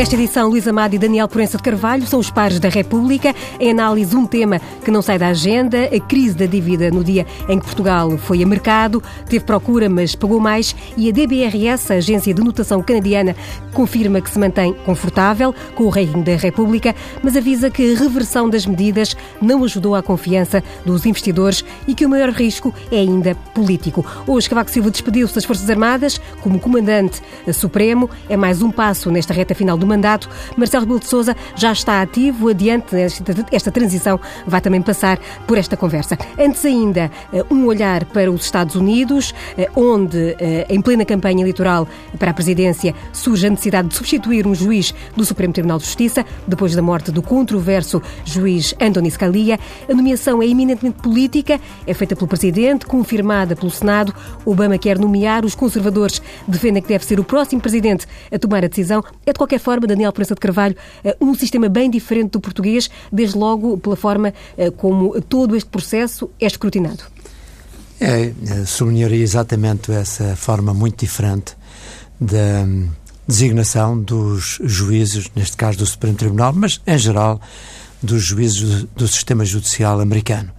Nesta edição, Luís Amado e Daniel Proença de Carvalho são os pares da República. Em análise, um tema que não sai da agenda, a crise da dívida no dia em que Portugal foi a mercado, teve procura, mas pagou mais, e a DBRS, a agência de notação canadiana, confirma que se mantém confortável com o rating da República, mas avisa que a reversão das medidas não ajudou à confiança dos investidores e que o maior risco é ainda político. Hoje, Cavaco Silva despediu-se das Forças Armadas como comandante supremo. É mais um passo nesta reta final do mandato. Marcelo Rebelo de Sousa já está ativo, adiante esta transição vai também passar por esta conversa. Antes ainda, eh, um olhar para os Estados Unidos, eh, onde, eh, em plena campanha eleitoral para a presidência, surge a necessidade de substituir um juiz do Supremo Tribunal de Justiça, depois da morte do controverso juiz Anthony Scalia. A nomeação é eminentemente política, é feita pelo presidente, confirmada pelo Senado. Obama quer nomear, os conservadores defendem que deve ser o próximo presidente a tomar a decisão. É, de qualquer forma, forma, Daniel Prensa de Carvalho, eh, um sistema bem diferente do português, desde logo pela forma eh, como todo este processo é escrutinado. É, eh, sublinharia exatamente essa forma muito diferente da hum, designação dos juízes, neste caso do Supremo Tribunal, mas em geral dos juízes do sistema judicial americano.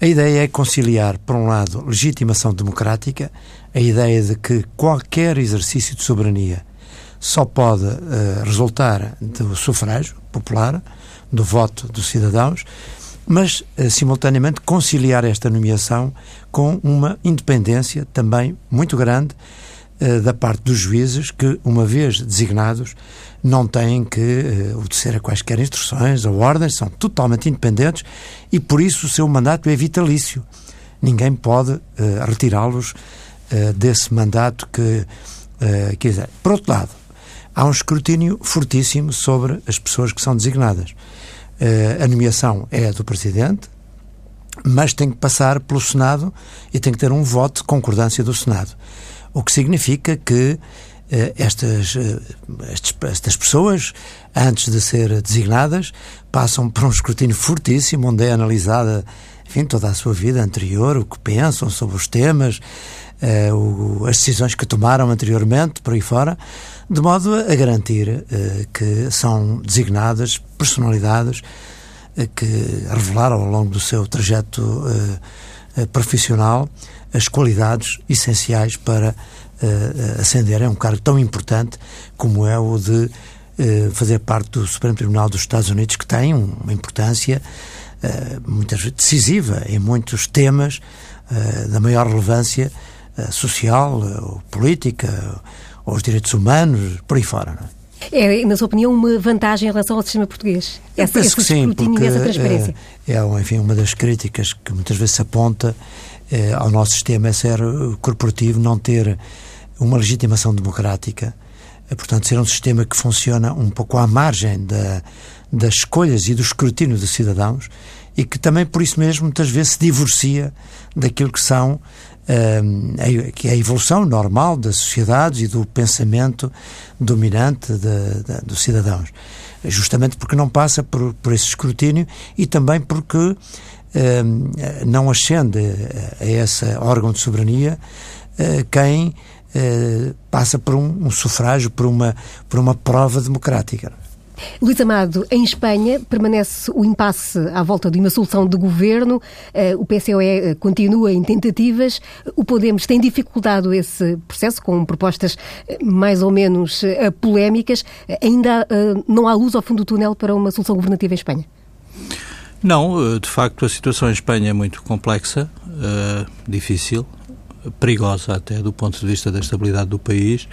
A ideia é conciliar, por um lado, legitimação democrática, a ideia de que qualquer exercício de soberania só pode uh, resultar do sufrágio popular, do voto dos cidadãos, mas, uh, simultaneamente, conciliar esta nomeação com uma independência também muito grande uh, da parte dos juízes, que, uma vez designados, não têm que obedecer a quaisquer instruções ou ordens, são totalmente independentes e, por isso, o seu mandato é vitalício. Ninguém pode retirá-los desse mandato que quiser. Por outro lado, há um escrutínio fortíssimo sobre as pessoas que são designadas. Uh, a nomeação é do Presidente, mas tem que passar pelo Senado e tem que ter um voto de concordância do Senado. O que significa que uh, estas, uh, estas pessoas, antes de ser designadas, passam por um escrutínio fortíssimo, onde é analisada enfim, toda a sua vida anterior, o que pensam sobre os temas, o, as decisões que tomaram anteriormente, por aí fora, de modo a garantir uh, que são designadas personalidades uh, que revelaram ao longo do seu trajeto profissional as qualidades essenciais para ascender a um cargo tão importante como é o de fazer parte do Supremo Tribunal dos Estados Unidos, que tem uma importância muitas vezes decisiva em muitos temas da maior relevância social, política, aos direitos humanos, por aí fora. Não é? é, na sua opinião, uma vantagem em relação ao sistema português? Eu essa, penso que sim, porque transparência. É, é, enfim, uma das críticas que muitas vezes se aponta é, ao nosso sistema é ser corporativo, não ter uma legitimação democrática, é, portanto, ser um sistema que funciona um pouco à margem da, das escolhas e do escrutínio dos cidadãos e que também, por isso mesmo, muitas vezes se divorcia daquilo que são que é a evolução normal das sociedades e do pensamento dominante de, de, dos cidadãos. Justamente porque não passa por, por esse escrutínio e também porque não ascende a esse órgão de soberania uh, quem uh, passa por um, um, sufrágio, por uma, por uma prova democrática. Luís Amado, em Espanha permanece o impasse à volta de uma solução de governo. Eh, o PCOE eh, continua em tentativas. O Podemos tem dificultado esse processo com propostas eh, mais ou menos polémicas. Ainda não há luz ao fundo do túnel para uma solução governativa em Espanha? Não, de facto a situação em Espanha é muito complexa, difícil, perigosa até do ponto de vista da estabilidade do país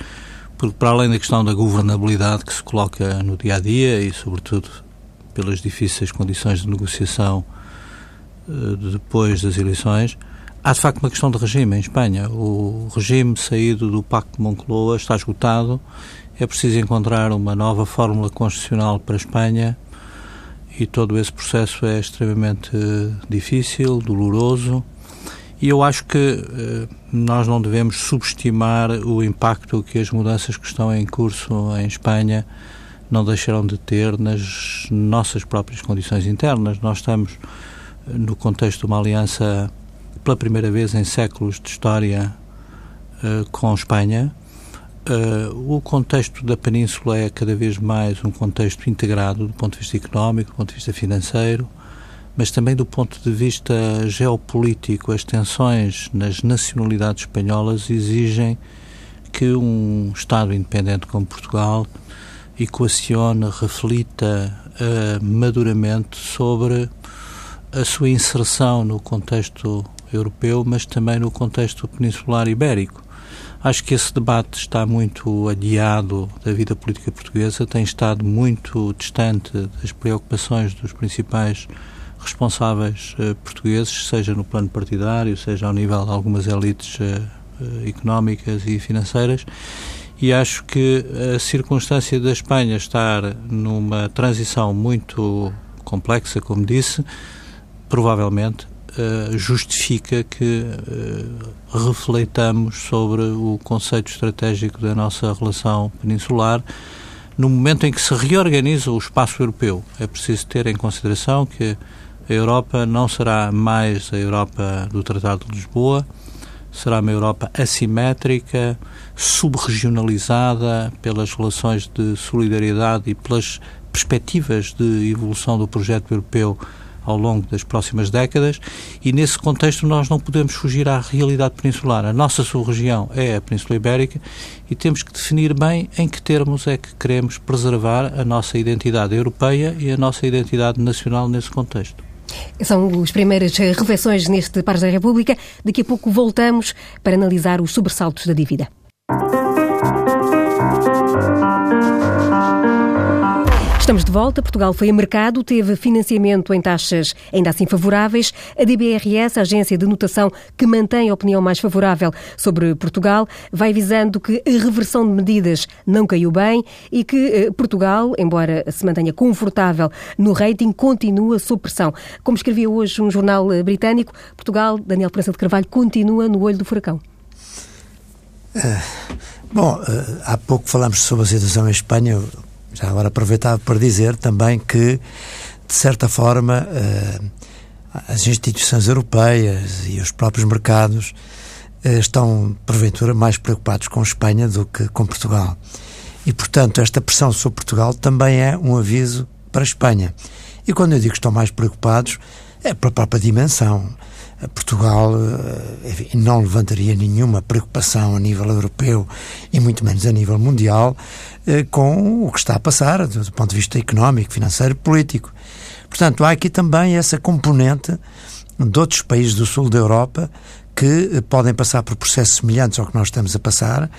porque para além da questão da governabilidade que se coloca no dia a dia e, sobretudo, pelas difíceis condições de negociação uh, depois das eleições, há de facto uma questão de regime em Espanha. O regime saído do Pacto de Moncloa está esgotado. É preciso encontrar uma nova fórmula constitucional para a Espanha e todo esse processo é extremamente uh, difícil, doloroso e eu acho que eh, nós não devemos subestimar o impacto que as mudanças que estão em curso em Espanha não deixarão de ter nas nossas próprias condições internas. Nós estamos eh, no contexto de uma aliança pela primeira vez em séculos de história eh, com Espanha. O contexto da Península é cada vez mais um contexto integrado do ponto de vista económico, do ponto de vista financeiro, mas também do ponto de vista geopolítico. As tensões nas nacionalidades espanholas exigem que um Estado independente como Portugal equacione, reflita uh, maduramente sobre a sua inserção no contexto europeu, mas também no contexto peninsular ibérico. Acho que esse debate está muito adiado da vida política portuguesa, tem estado muito distante das preocupações dos principais responsáveis uh, portugueses, seja no plano partidário, seja ao nível de algumas elites uh, uh, económicas e financeiras. E acho que a circunstância da Espanha estar numa transição muito complexa, como disse, provavelmente justifica que refletamos sobre o conceito estratégico da nossa relação peninsular no momento em que se reorganiza o espaço europeu. É preciso ter em consideração que a Europa não será mais a Europa do Tratado de Lisboa, será uma Europa assimétrica, subregionalizada pelas relações de solidariedade e pelas perspectivas de evolução do projeto europeu ao longo das próximas décadas e nesse contexto nós não podemos fugir à realidade peninsular. A nossa sub-região é a Península Ibérica e temos que definir bem em que termos é que queremos preservar a nossa identidade europeia e a nossa identidade nacional nesse contexto. São as primeiras reflexões neste Pares da República. Daqui a pouco voltamos para analisar os sobressaltos da dívida. Estamos de volta. Portugal foi a mercado, teve financiamento em taxas ainda assim favoráveis. A DBRS, a agência de notação que mantém a opinião mais favorável sobre Portugal, vai avisando que a reversão de medidas não caiu bem e que eh, Portugal, embora se mantenha confortável no rating, continua sob pressão. Como escrevia hoje um jornal eh, britânico, Portugal, Daniel Prensa de Carvalho, continua no olho do furacão. Uh, bom, há pouco falamos sobre a situação em Espanha. Já agora aproveitava para dizer também que, de certa forma, eh, as instituições europeias e os próprios mercados eh, estão, porventura, mais preocupados com Espanha do que com Portugal. E, portanto, esta pressão sobre Portugal também é um aviso para a Espanha. E quando eu digo que estão mais preocupados, é pela própria dimensão. Portugal eh, enfim, não levantaria nenhuma preocupação a nível europeu e muito menos a nível mundial eh, com o que está a passar do ponto de vista económico, financeiro, político. Portanto, há aqui também essa componente de outros países do sul da Europa que eh, podem passar por processos semelhantes ao que nós estamos a passar,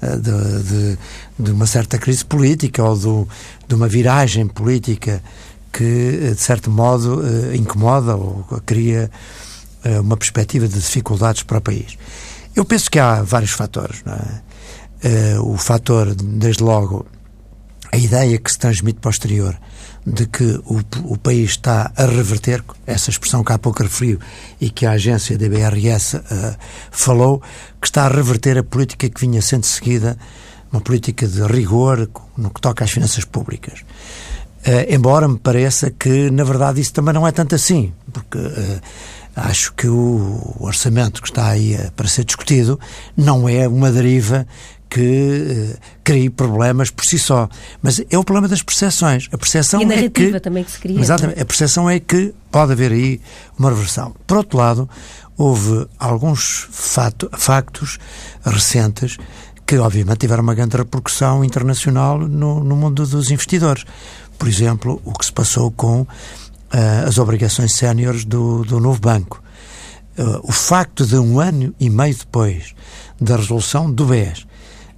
de, de, de uma certa crise política ou do, de uma viragem política que, de certo modo, incomoda ou cria uma perspectiva de dificuldades para o país. Eu penso que há vários fatores. É? Uh, o fator, desde logo, a ideia que se transmite posterior de que o, o país está a reverter, essa expressão que há pouco referiu e que a agência da BRS uh, eh, falou, que está a reverter a política que vinha sendo seguida, uma política de rigor no que toca às finanças públicas. Uh, embora me pareça que, na verdade, isso também não é tanto assim, porque uh, acho que o orçamento que está aí eh, para ser discutido não é uma deriva que uh, crie problemas por si só. Mas é o problema das percepções. A percepção e a é narrativa que, também que se cria. Exatamente. É? A percepção é que pode haver aí uma reversão. Por outro lado, houve alguns fato, factos recentes que, obviamente, tiveram uma grande repercussão internacional no, no mundo dos investidores. Por exemplo, o que se passou com uh, as obrigações séniores do, do novo banco. Uh, o facto de um ano e meio depois da resolução do BES,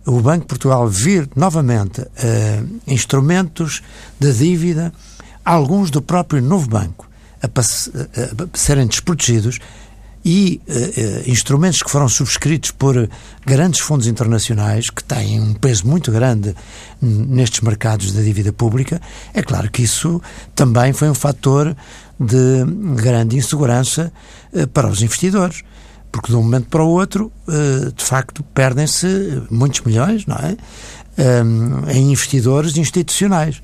o Banco de Portugal vir novamente uh, instrumentos de dívida, alguns do próprio novo banco, a, a serem desprotegidos e uh, instrumentos que foram subscritos por grandes fundos internacionais que têm um peso muito grande nestes mercados da dívida pública, é claro que isso também foi um fator de grande insegurança uh, para os investidores. Porque de um momento para o outro, de facto, perdem-se muitos milhões, não é? em investidores institucionais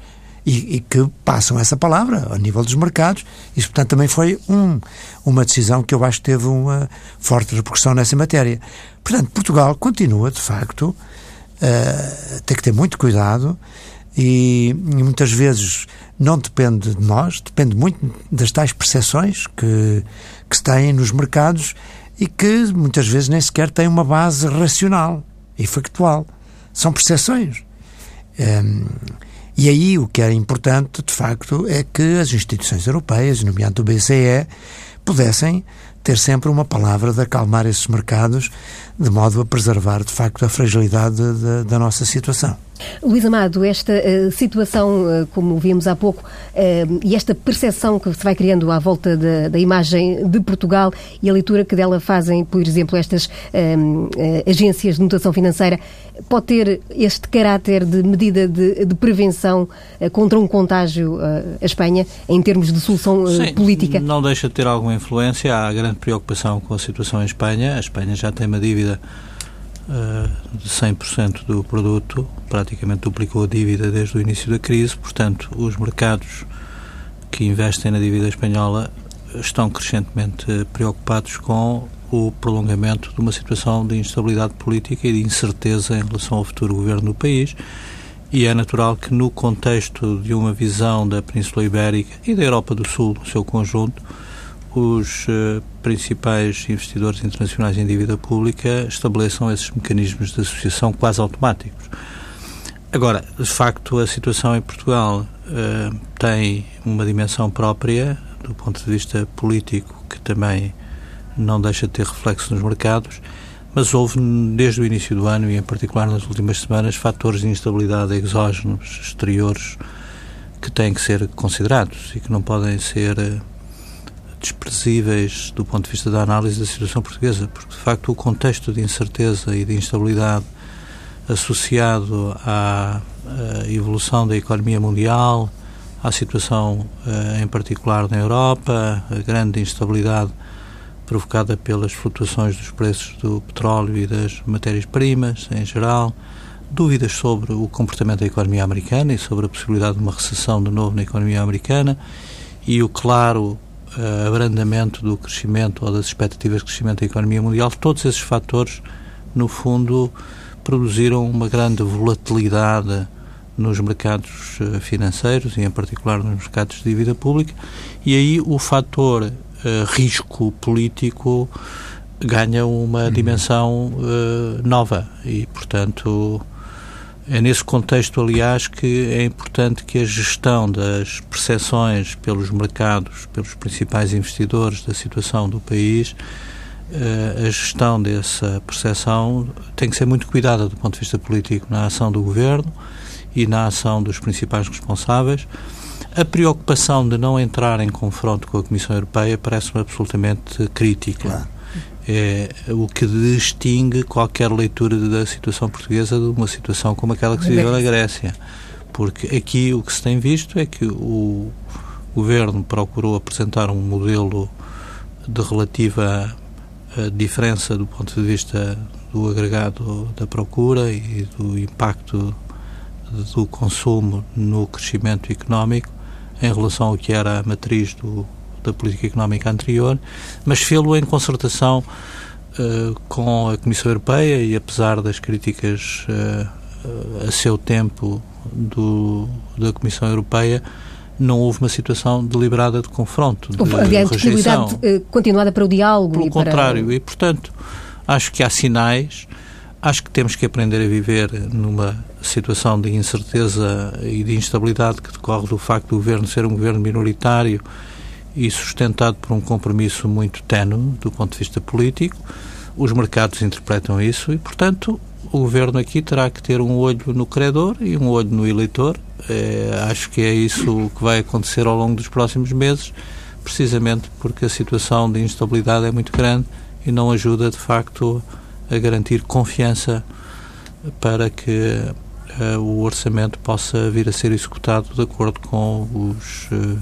e, e, que passam essa palavra ao nível dos mercados. Isso, portanto, também foi um, uma decisão que eu acho que teve uma forte repercussão nessa matéria. Portanto, Portugal continua, de facto, uh, tem que ter muito cuidado e, e, muitas vezes não depende de nós, depende muito das tais percepções que, que se têm nos mercados e que muitas vezes nem sequer têm uma base racional e factual. São percepções. Um, ehm, e aí o que é importante, de facto, é que as instituições europeias, nomeadamente o BCE, pudessem ter sempre uma palavra de acalmar esses mercados, de modo a preservar, de facto, a fragilidade da, da nossa situação. Luís Amado, esta uh, situação, uh, como vimos há pouco, uh, e esta percepção que se vai criando à volta da, da, imagem de Portugal e a leitura que dela fazem, por exemplo, estas agências de notação financeira, pode ter este caráter de medida de, de prevenção contra um contágio à Espanha, em termos de solução Sim, política? Não deixa de ter alguma influência. Há grande preocupação com a situação em Espanha. A Espanha já tem uma dívida uh, de 100% do produto, praticamente duplicou a dívida desde o início da crise, portanto, os mercados que investem na dívida espanhola estão crescentemente preocupados com o prolongamento de uma situação de instabilidade política e de incerteza em relação ao futuro governo do país. E é natural que, no contexto de uma visão da Península Ibérica e da Europa do Sul, no seu conjunto, os uh, principais investidores internacionais em dívida pública estabeleçam esses mecanismos de associação quase automáticos. Agora, de facto, a situação em Portugal uh, tem uma dimensão própria, do ponto de vista político, que também não deixa de ter reflexo nos mercados, mas houve, desde o início do ano e em particular nas últimas semanas, fatores de instabilidade exógenos, exteriores, que têm que ser considerados e que não podem ser uh, desprezíveis do ponto de vista da análise da situação portuguesa, porque de facto o contexto de incerteza e de instabilidade associado à, à evolução da economia mundial, à situação eh, em particular na Europa, a grande instabilidade provocada pelas flutuações dos preços do petróleo e das matérias-primas em geral, dúvidas sobre o comportamento da economia americana e sobre a possibilidade de uma recessão de novo na economia americana e o claro abrandamento do crescimento ou das expectativas de crescimento da economia mundial, todos esses fatores, no fundo, produziram uma grande volatilidade nos mercados uh, financeiros e, em particular, nos mercados de dívida pública, e aí o fator uh, risco político ganha uma uhum. dimensão nova e, portanto, é nesse contexto, aliás, que é importante que a gestão das percepções pelos mercados, pelos principais investidores da situação do país, eh, a gestão dessa percepção tem que ser muito cuidada do ponto de vista político na ação do governo e na ação dos principais responsáveis. A preocupação de não entrar em confronto com a Comissão Europeia parece-me absolutamente crítica. Claro é o que distingue qualquer leitura da situação portuguesa de uma situação como aquela que se viveu na Grécia. Porque aqui o que se tem visto é que o governo procurou apresentar um modelo de relativa eh, diferença do ponto de vista do agregado da procura e do impacto do consumo no crescimento económico em relação ao que era a matriz do da política económica anterior, mas fê-lo em concertação uh, com a Comissão Europeia e apesar das críticas uh, a seu tempo do, da Comissão Europeia, não houve uma situação deliberada de confronto, de Aliás, disponibilidade uh, continuada para o diálogo. Pelo contrário, para... e portanto, acho que há sinais, acho que temos que aprender a viver numa situação de incerteza e de instabilidade que decorre do facto do governo ser um governo minoritário e sustentado por um compromisso muito tenue do ponto de vista político. Os mercados interpretam isso e, portanto, o governo aqui terá que ter um olho no credor e um olho no eleitor. É, acho que é isso que vai acontecer ao longo dos próximos meses, precisamente porque a situação de instabilidade é muito grande e não ajuda, de facto, a garantir confiança para que uh, o orçamento possa vir a ser executado de acordo com os. Uh,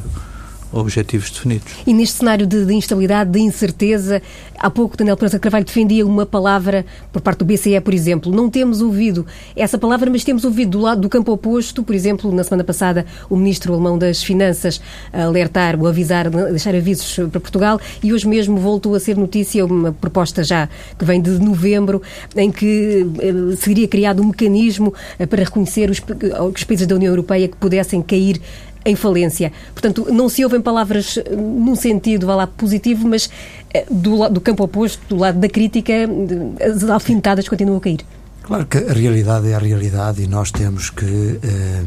objetivos definidos. E neste cenário de, de, instabilidade, de incerteza, há pouco Daniel Prensa Carvalho defendia uma palavra por parte do BCE, por exemplo. Não temos ouvido essa palavra, mas temos ouvido do lado do campo oposto, por exemplo, na semana passada, o ministro alemão das Finanças alertar, ou avisar, deixar avisos para Portugal, e hoje mesmo voltou a ser notícia uma proposta já que vem de novembro, em que eh, seria criado um mecanismo eh, para reconhecer os, os países da União Europeia que pudessem cair em falência. Portanto, não se ouvem palavras eh, num sentido, vá lá, positivo, mas eh, do, do campo oposto, do lado da crítica, as alfinetadas continuam a cair. Claro que a realidade é a realidade e nós temos que. Eh,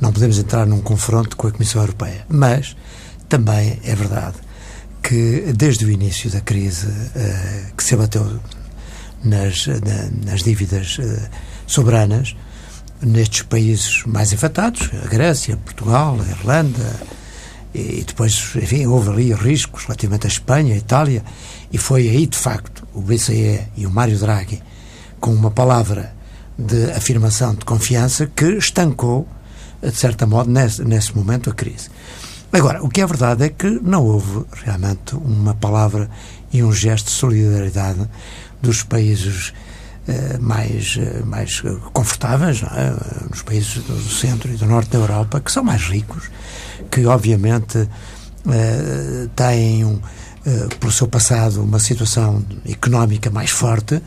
não podemos entrar num confronto com a Comissão Europeia. Mas também é verdade que desde o início da crise eh, que se abateu nas, na, nas dívidas eh, soberanas, nestes países mais afetados, a Grécia, Portugal, a Irlanda, e depois, enfim, houve ali riscos relativamente à Espanha, à Itália, e foi aí, de facto, o BCE e o Mário Draghi, com uma palavra de afirmação de confiança, que estancou, de certa modo, nesse, nesse momento, a crise. Agora, o que é verdade é que não houve realmente uma palavra e um gesto de solidariedade dos países mais, eh, mais confortáveis, é? nos países do centro e do norte da Europa, que são mais ricos, que obviamente eh, têm, um, pelo seu passado, uma situação económica mais forte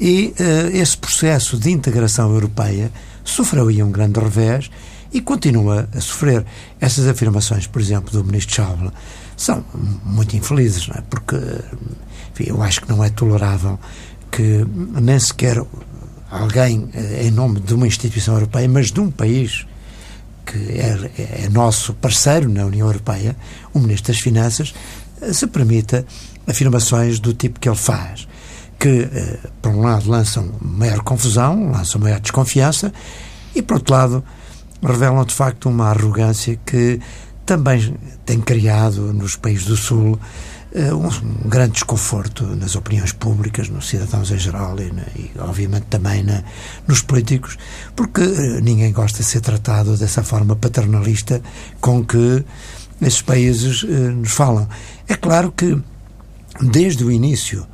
e esse processo de integração europeia sofreu aí um grande revés e continua a sofrer. Essas afirmações, por exemplo, do ministro Schauble, são muito infelizes, não é? porque enfim, eu acho que não é tolerável que nem sequer alguém eh, em nome de uma instituição europeia, mas de um país que é, é nosso parceiro na União Europeia, o Ministro das Finanças, eh, se permita afirmações do tipo que ele faz, que, eh, por um lado, lançam maior confusão, lançam maior desconfiança, e, por outro lado, revelam de facto uma arrogância que também tem criado nos países do Sul um, um, grande desconforto nas opiniões públicas, nos cidadãos em geral e, e obviamente também na, nos políticos, porque uh, ninguém gosta de ser tratado dessa forma paternalista com que esses países uh, nos falam. É claro que desde o início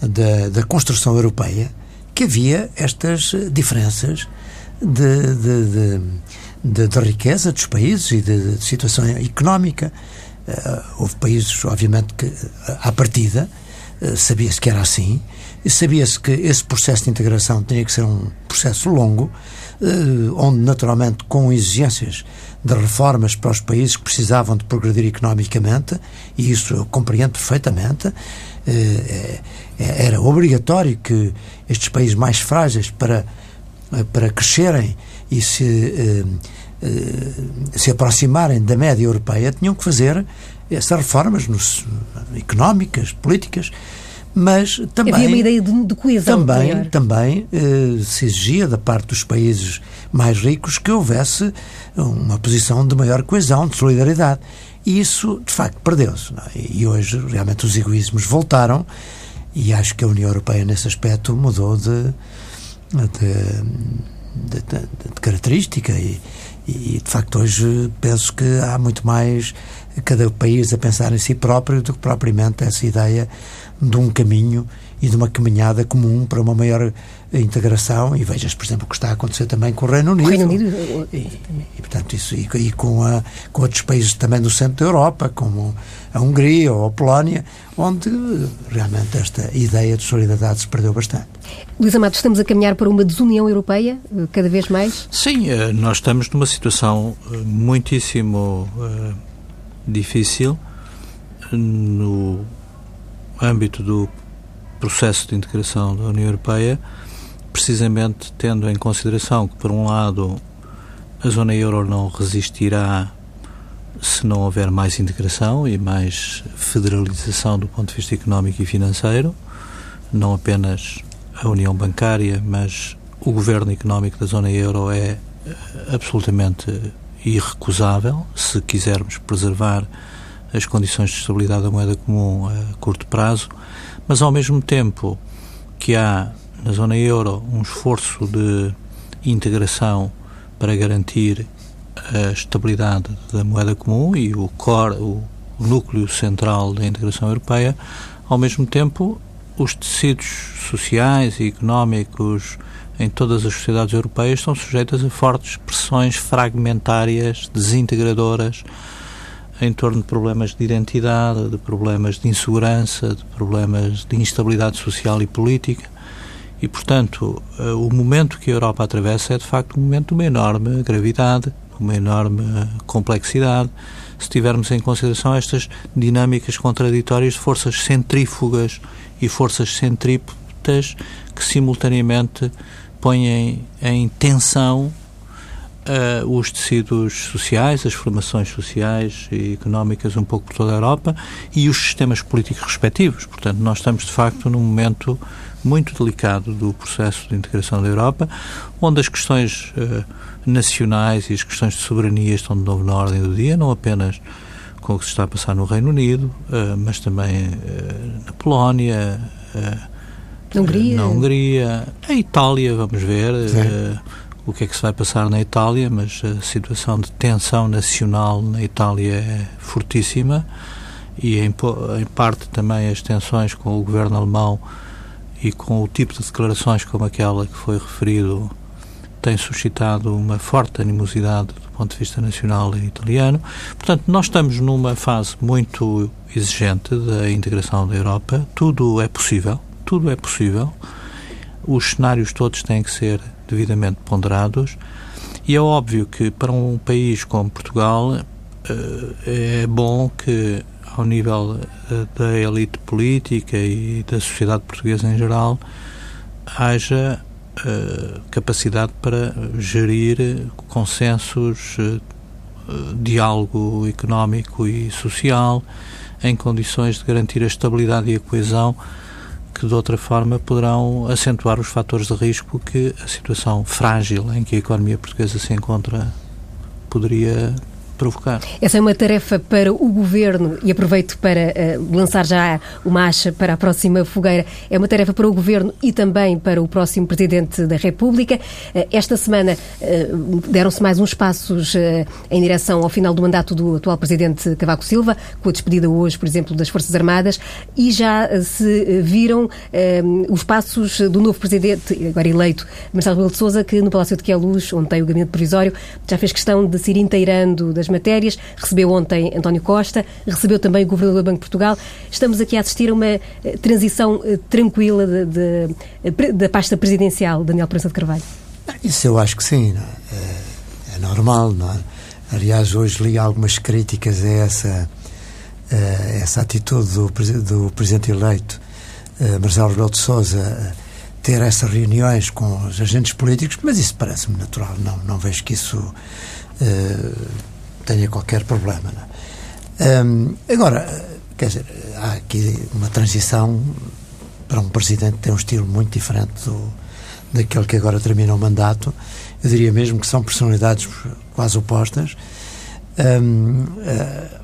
da, da construção europeia que havia estas diferenças de, de, de, de riqueza dos países e de, situação económica. Uh, houve países, obviamente, que à partida uh, sabia-se que era assim, sabia-se que esse processo de integração tinha que ser um processo longo, onde, naturalmente, com exigências de reformas para os países que precisavam de progredir economicamente, e isso eu compreendo perfeitamente, era obrigatório que estes países mais frágeis, para, para crescerem e se eh, se aproximarem da média europeia, tinham que fazer essas reformas nos, económicas, políticas, mas também havia uma ideia de, de coesão também maior. também eh, se exigia da parte dos países mais ricos que houvesse uma posição de maior coesão, de solidariedade. E isso, de facto, perdeu-se. É? E hoje, realmente, os egoísmos voltaram e acho que a União Europeia, nesse aspecto, mudou de, de, de, de característica e, e, de facto, hoje penso que há muito mais cada país a pensar em si próprio do que propriamente essa ideia de um caminho e de uma caminhada comum para uma maior integração e vejas, por exemplo, o que está a acontecer também com o Reino Unido. Reino Unido. E, e, portanto, isso, e, e, com, a, com outros países também do centro da Europa, como a Hungria ou a Polónia, onde realmente esta ideia de solidariedade se perdeu bastante. Luís Amado, estamos a caminhar para uma desunião europeia, eh, cada vez mais? Sim, eh, nós estamos numa situação eh, muitíssimo uh, difícil no âmbito do processo de integração da União Europeia, precisamente tendo em consideração que, por um lado, a zona euro não resistirá se não houver mais integração e mais federalização do ponto de vista económico e financeiro, não apenas a União Bancária, mas o governo económico da zona euro é eh, absolutamente irrecusável. Se quisermos preservar as condições de estabilidade da moeda comum a curto prazo, mas ao mesmo tempo que há na zona euro um esforço de integração para garantir a estabilidade da moeda comum e o core, o núcleo central da integração europeia, ao mesmo tempo, os tecidos sociais e económicos em todas as sociedades europeias estão sujeitas a fortes pressões fragmentárias, desintegradoras, em torno de problemas de identidade, de problemas de insegurança, de problemas de instabilidade social e política. E, portanto, eh, o momento que a Europa atravessa é, de facto, um momento de uma enorme gravidade, uma enorme complexidade, se tivermos em consideração estas dinâmicas contraditórias de forças centrífugas e forças centrípetas que simultaneamente põem em tensão uh, os tecidos sociais, as formações sociais e económicas um pouco por toda a Europa e os sistemas políticos respectivos. Portanto, nós estamos de facto num momento muito delicado do processo de integração da Europa, onde as questões uh, nacionais e as questões de soberania estão de novo na ordem do dia, não apenas com o que se está a passar no Reino Unido, uh, mas também na Polónia, na Hungria. na Hungria, a Itália, vamos ver uh, o que é que se vai passar na Itália, mas a situação de tensão nacional na Itália é fortíssima e em, em parte também as tensões com o governo alemão e com o tipo de declarações como aquela que foi referido tem suscitado uma forte animosidade do ponto de vista nacional e italiano. Portanto, nós estamos numa fase muito exigente da integração da Europa. Tudo é possível tudo é possível, os cenários todos têm que ser devidamente ponderados e é óbvio que para um país como Portugal eh, é bom que ao nível eh, da elite política e da sociedade portuguesa em geral haja eh, capacidade para gerir consensos, diálogo económico e social em condições de garantir a estabilidade e a coesão que de outra forma poderão acentuar os fatores de risco que a situação frágil em que a economia portuguesa se encontra poderia provocar. Essa é uma tarefa para o Governo, e aproveito para uh, lançar já uma acha para a próxima fogueira, é uma tarefa para o Governo e também para o próximo Presidente da República. Uh, esta semana uh, deram-se mais uns passos em direção ao final do mandato do atual Presidente Cavaco Silva, com a despedida hoje, por exemplo, das Forças Armadas, e já se viram os passos do novo Presidente, agora eleito, Marcelo Rebelo de Sousa, que no Palácio de Queluz, onde tem o gabinete provisório, já fez questão de se ir inteirando das matérias. Recebeu ontem António Costa, recebeu também o Governador do Banco de Portugal. Estamos aqui a assistir a uma eh, transição eh, tranquila eh, da pasta presidencial, Daniel Prensa de Carvalho. Isso eu acho que sim. É? é? É, normal, não é? Aliás, hoje li algumas críticas a essa, a essa atitude do, do Presidente eleito, Marcelo Rebelo de Sousa, ter essas reuniões com os agentes políticos, mas isso parece-me natural. Não, não vejo que isso tenha qualquer problema. É? Um, agora, quer dizer, há aqui uma transição para um presidente que tem um estilo muito diferente do, daquele que agora termina o mandato. Eu diria mesmo que são personalidades quase opostas. Um, uh,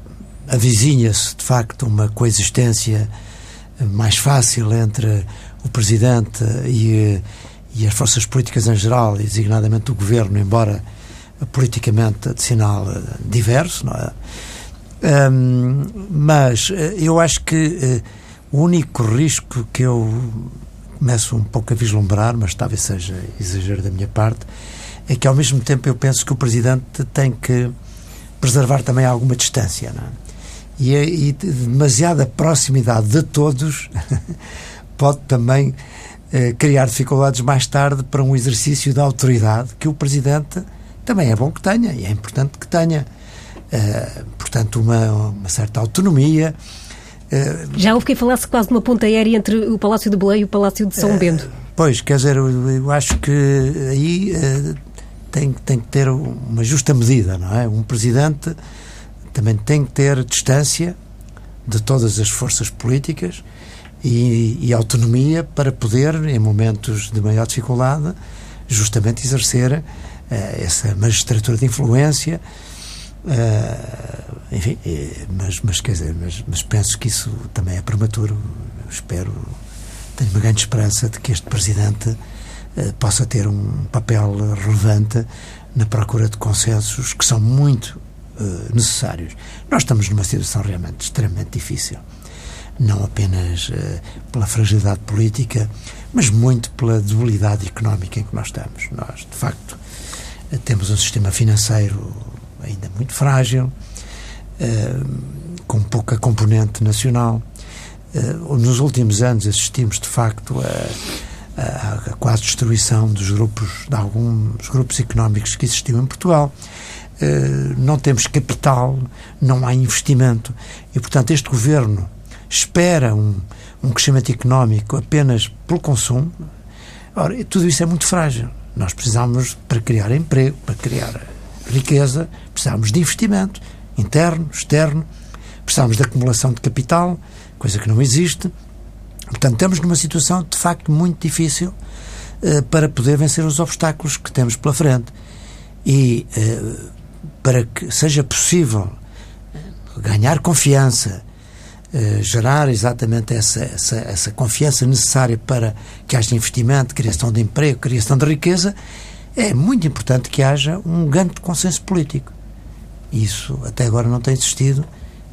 Avizinha-se, de facto, uma coexistência mais fácil entre o presidente e, e as forças políticas em geral, e designadamente o governo, embora politicamente de sinal eh, diverso, não é? Um, mas eh, eu acho que uh, o único risco que eu começo um pouco a vislumbrar, mas talvez seja exagero da minha parte, é que ao mesmo tempo eu penso que o Presidente tem que preservar também alguma distância, não é? E, e demasiada proximidade de todos pode também criar dificuldades mais tarde para um exercício da autoridade que o Presidente também é bom que tenha e é importante que tenha. Uh, portanto, uma, uma, certa autonomia. Uh, Já houve quem falasse quase de uma ponta aérea entre o Palácio de Belém e o Palácio de São uh, Bento. Pois, quer dizer, eu, eu acho que aí tem, tem que ter uma justa medida, não é? Um presidente também tem que ter distância de todas as forças políticas e, e autonomia para poder, em momentos de maior dificuldade, justamente exercer eh, essa magistratura de influência. Uh, enfim, mas, mas quer dizer, mas, mas, penso que isso também é prematuro. Eu espero, tenho uma grande esperança de que este Presidente uh, possa ter um papel relevante na procura de consensos que são muito uh, necessários. Nós estamos numa situação realmente extremamente difícil. Não apenas pela fragilidade política, mas muito pela debilidade económica em que nós estamos. Nós, de facto, temos um sistema financeiro ainda muito frágil, com pouca componente nacional. nos últimos anos assistimos, de facto, a, a, a quase destruição dos grupos, de alguns grupos económicos que existiam em Portugal. Uh, não temos capital, não há investimento e, portanto, este governo espera um, um crescimento económico apenas pelo consumo. Ora, tudo isso é muito frágil. Nós precisamos, para criar emprego, para criar riqueza, precisamos de investimento interno, externo, precisamos de acumulação de capital, coisa que não existe. Portanto, estamos numa situação de facto muito difícil uh, para poder vencer os obstáculos que temos pela frente. E uh, para que seja possível ganhar confiança, uh, gerar exatamente essa, essa, essa confiança necessária para que haja investimento, criação de emprego, criação de riqueza, é muito importante que haja um grande consenso político. Isso até agora não tem existido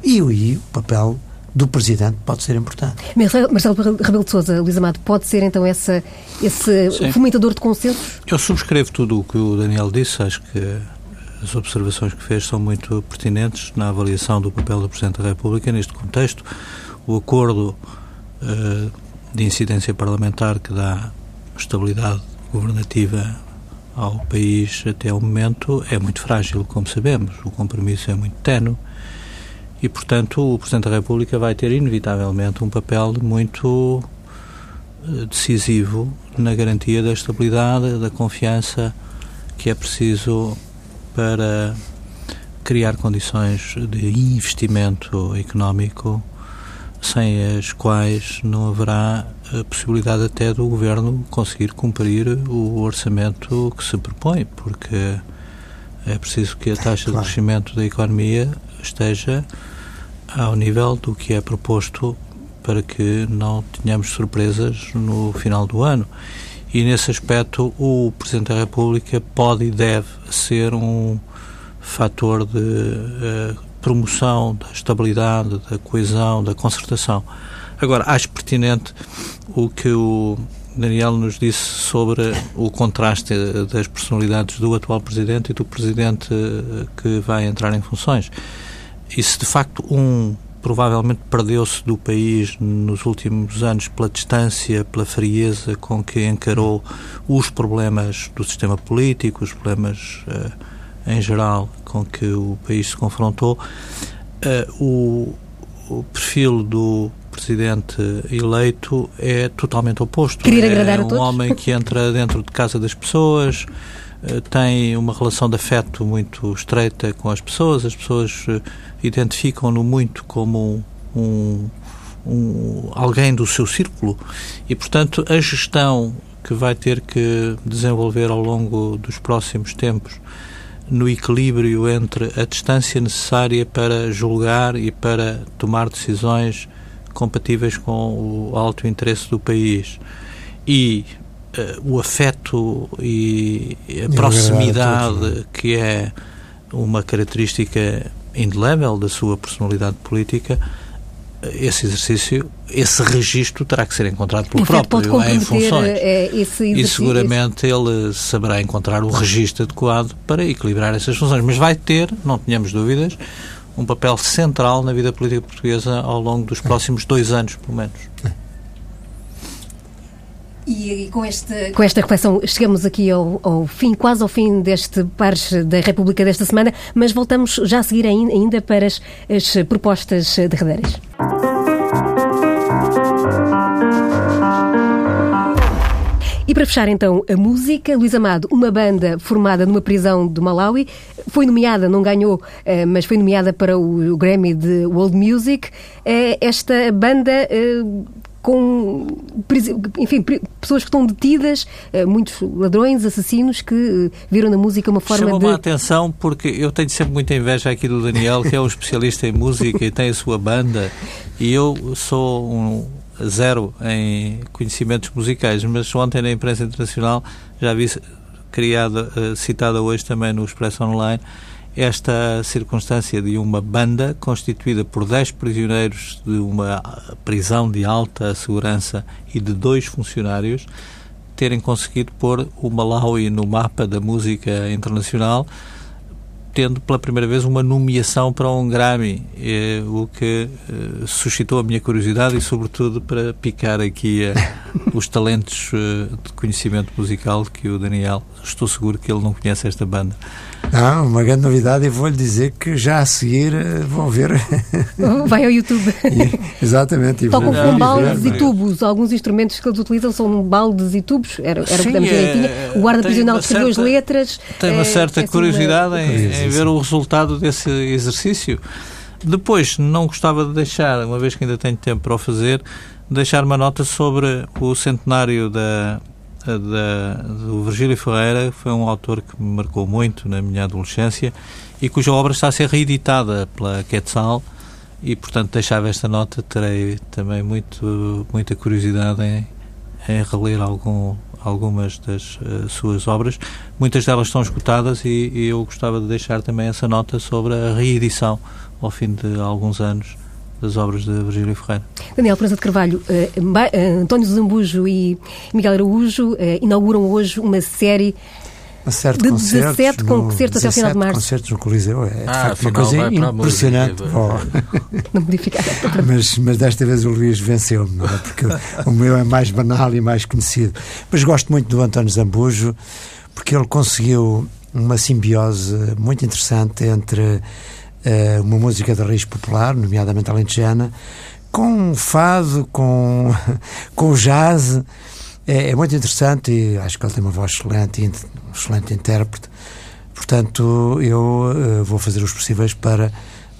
e, e o papel do Presidente pode ser importante. Marcelo Rebelo de Sousa, Luís Amado, pode ser então essa, esse Sim. fomentador de consensos? Eu subscrevo tudo o que o Daniel disse, acho que as observações que fez são muito pertinentes na avaliação do papel do Presidente da República neste contexto. O acordo uh, de incidência parlamentar que dá estabilidade governativa ao país até o momento é muito frágil, como sabemos. O compromisso é muito tenue e, portanto, o Presidente da República vai ter, inevitavelmente, um papel muito eh, decisivo na garantia da estabilidade, da confiança que é preciso para criar condições de investimento económico sem as quais não haverá a possibilidade até do Governo conseguir cumprir o orçamento que se propõe, porque é preciso que a taxa de crescimento da economia esteja ao nível do que é proposto para que não tenhamos surpresas no final do ano. E nesse aspecto, o Presidente da República pode e deve ser um fator de uh, promoção da estabilidade, da coesão, da concertação. Agora, acho pertinente o que o Daniel nos disse sobre o contraste das personalidades do atual Presidente e do Presidente eh, que vai entrar em funções. E se de facto um provavelmente perdeu-se do país nos últimos anos pela distância, pela frieza com que encarou os problemas do sistema político, os problemas uh, em geral com que o país se confrontou, uh, o, o, perfil do presidente eleito é totalmente oposto. Queria agradar é um homem que entra dentro de casa das pessoas, tem uma relação de afeto muito estreita com as pessoas, as pessoas identificam-no muito como um, um, alguém do seu círculo. E, portanto, a gestão que vai ter que desenvolver ao longo dos próximos tempos no equilíbrio entre a distância necessária para julgar e para tomar decisões compatíveis com o alto interesse do país. E o afeto e a proximidade que é uma característica indelével da sua personalidade política, esse exercício, esse registro terá que ser encontrado pelo próprio em funções. É, e seguramente ele saberá encontrar o registro adequado para equilibrar essas funções. Mas vai ter, não tenhamos dúvidas, um papel central na vida política portuguesa ao longo dos próximos dois anos, pelo menos. E, com, este, com esta reflexão chegamos aqui ao, ao, fim, quase ao fim deste Pares da República desta semana, mas voltamos já a seguir ainda para as, as propostas derradeiras. E para fechar então a música, Luís Amado, uma banda formada numa prisão do Malawi, foi nomeada, não ganhou, eh, mas foi nomeada para o Grammy de World Music. Eh, esta banda eh, com, enfim, pessoas que estão detidas, eh, muitos ladrões, assassinos que eh, viram na música uma forma Chamou de... Chamou a atenção porque eu tenho sempre muita inveja aqui do Daniel, que é um especialista em música e tem a sua banda, e eu sou um zero em conhecimentos musicais, mas ontem na imprensa internacional já vi criada, eh, citada hoje também no Expresso Online, esta circunstância de uma banda constituída por 10 prisioneiros de uma prisão de alta segurança e de dois funcionários terem conseguido pôr o Malawi no mapa da música internacional tendo pela primeira vez uma nomeação para um Grammy, eh, o que eh, suscitou a minha curiosidade e, sobretudo, para picar aqui eh, os talentos eh, de conhecimento musical que o Daniel, estou seguro que ele não conhece esta banda. Não, uma grande novidade e vou-lhe dizer que já a seguir eh, vão ver. Vai ao YouTube. Exatamente. Tocam com baldes e tubos. Alguns instrumentos que eles utilizam são baldes e tubos. Era, era Sim, o que é, O guarda prisional escreveu as letras. Tem uma certa é, curiosidade uma... Em, em ver o resultado desse exercício. Depois, não gostava de deixar, uma vez que ainda tenho tempo para o fazer, deixar uma nota sobre o centenário da, da, do Virgílio Ferreira, foi um autor que me marcou muito na minha adolescência e cuja obra está a ser reeditada pela Quetzal e, portanto, deixava esta nota. Terei também muito, muita curiosidade em, em reler algum, algumas das uh, suas obras. Muitas delas estão escutadas e, e eu gostava de deixar também essa nota sobre a reedição ao fim de alguns anos das obras de Virgílio Ferreira. Daniel Prensa de Carvalho, uh, uh, António Zambujo e Miguel Araújo uh, inauguram hoje uma série uma série de, de concertos, 17 concertos até ao final de março. concertos no Coliseu. É, de ah, facto uma coisa impressionante. Oh. Não modificar. mas, mas desta vez o Luís venceu-me, não é? Porque o meu é mais banal e mais conhecido. Mas gosto muito do António Zambujo, porque ele conseguiu uma simbiose muito interessante entre uma música de raiz popular, nomeadamente alentejana, com fado, com, com jazz. É, é, muito interessante e acho que ele tem uma voz excelente, um excelente intérprete. Portanto, eu uh, vou fazer os possíveis para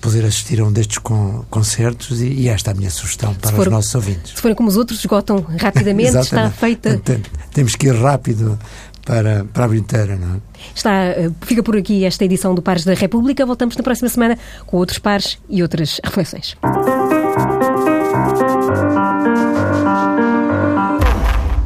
poder assistir a um destes con concertos e, e, esta é a minha sugestão para for, os nossos ouvintes. Se forem como os outros, esgotam rapidamente, está feita. Temos que ir rápido para, para a bilheteira, não é? Está, eh, fica por aqui esta edição do Pares da República. Voltamos na próxima semana com outros pares e outras reflexões.